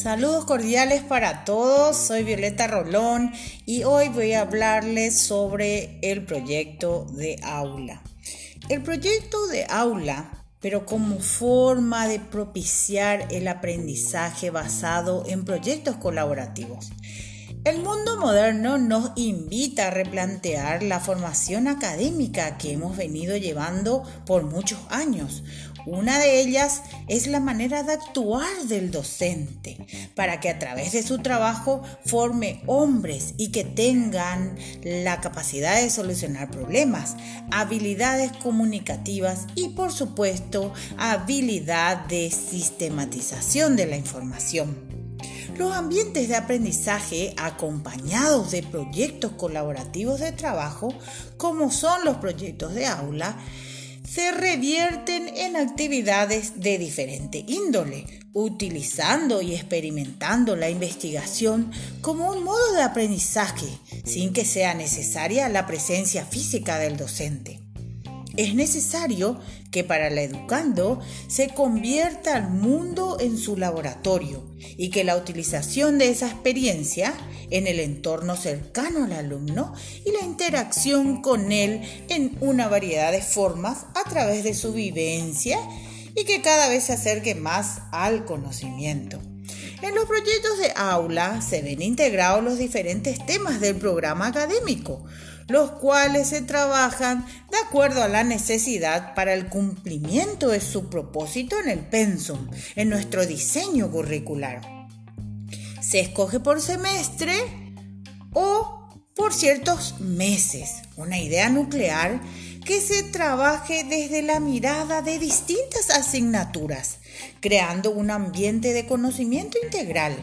Saludos cordiales para todos, soy Violeta Rolón y hoy voy a hablarles sobre el proyecto de aula. El proyecto de aula, pero como forma de propiciar el aprendizaje basado en proyectos colaborativos. El mundo moderno nos invita a replantear la formación académica que hemos venido llevando por muchos años. Una de ellas es la manera de actuar del docente, para que a través de su trabajo forme hombres y que tengan la capacidad de solucionar problemas, habilidades comunicativas y por supuesto habilidad de sistematización de la información. Los ambientes de aprendizaje acompañados de proyectos colaborativos de trabajo, como son los proyectos de aula, se revierten en actividades de diferente índole, utilizando y experimentando la investigación como un modo de aprendizaje, sin que sea necesaria la presencia física del docente. Es necesario que para el educando se convierta al mundo en su laboratorio y que la utilización de esa experiencia en el entorno cercano al alumno y la interacción con él en una variedad de formas a través de su vivencia y que cada vez se acerque más al conocimiento. En los proyectos de aula se ven integrados los diferentes temas del programa académico, los cuales se trabajan de acuerdo a la necesidad para el cumplimiento de su propósito en el pensum, en nuestro diseño curricular. Se escoge por semestre o por ciertos meses, una idea nuclear que se trabaje desde la mirada de distintas asignaturas, creando un ambiente de conocimiento integral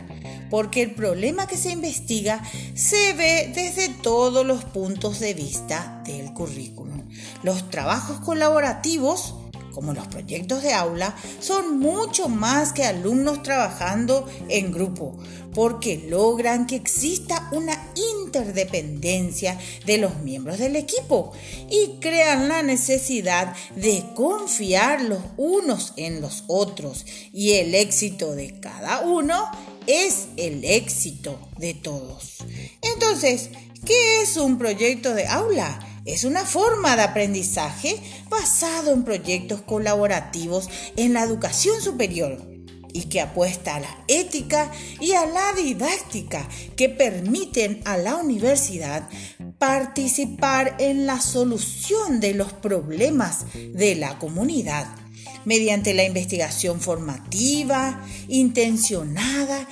porque el problema que se investiga se ve desde todos los puntos de vista del currículum. Los trabajos colaborativos como los proyectos de aula, son mucho más que alumnos trabajando en grupo, porque logran que exista una interdependencia de los miembros del equipo y crean la necesidad de confiar los unos en los otros y el éxito de cada uno es el éxito de todos. Entonces, ¿qué es un proyecto de aula? Es una forma de aprendizaje basado en proyectos colaborativos en la educación superior y que apuesta a la ética y a la didáctica que permiten a la universidad participar en la solución de los problemas de la comunidad mediante la investigación formativa, intencionada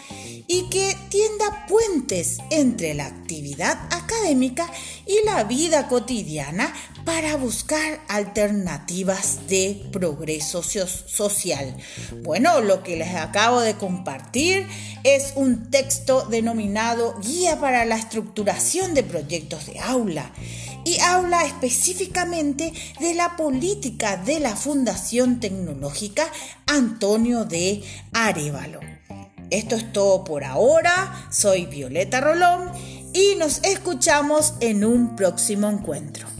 y que tienda puentes entre la actividad académica y la vida cotidiana para buscar alternativas de progreso social. Bueno, lo que les acabo de compartir es un texto denominado Guía para la estructuración de proyectos de aula y habla específicamente de la política de la Fundación Tecnológica Antonio de Arevalo. Esto es todo por ahora. Soy Violeta Rolón y nos escuchamos en un próximo encuentro.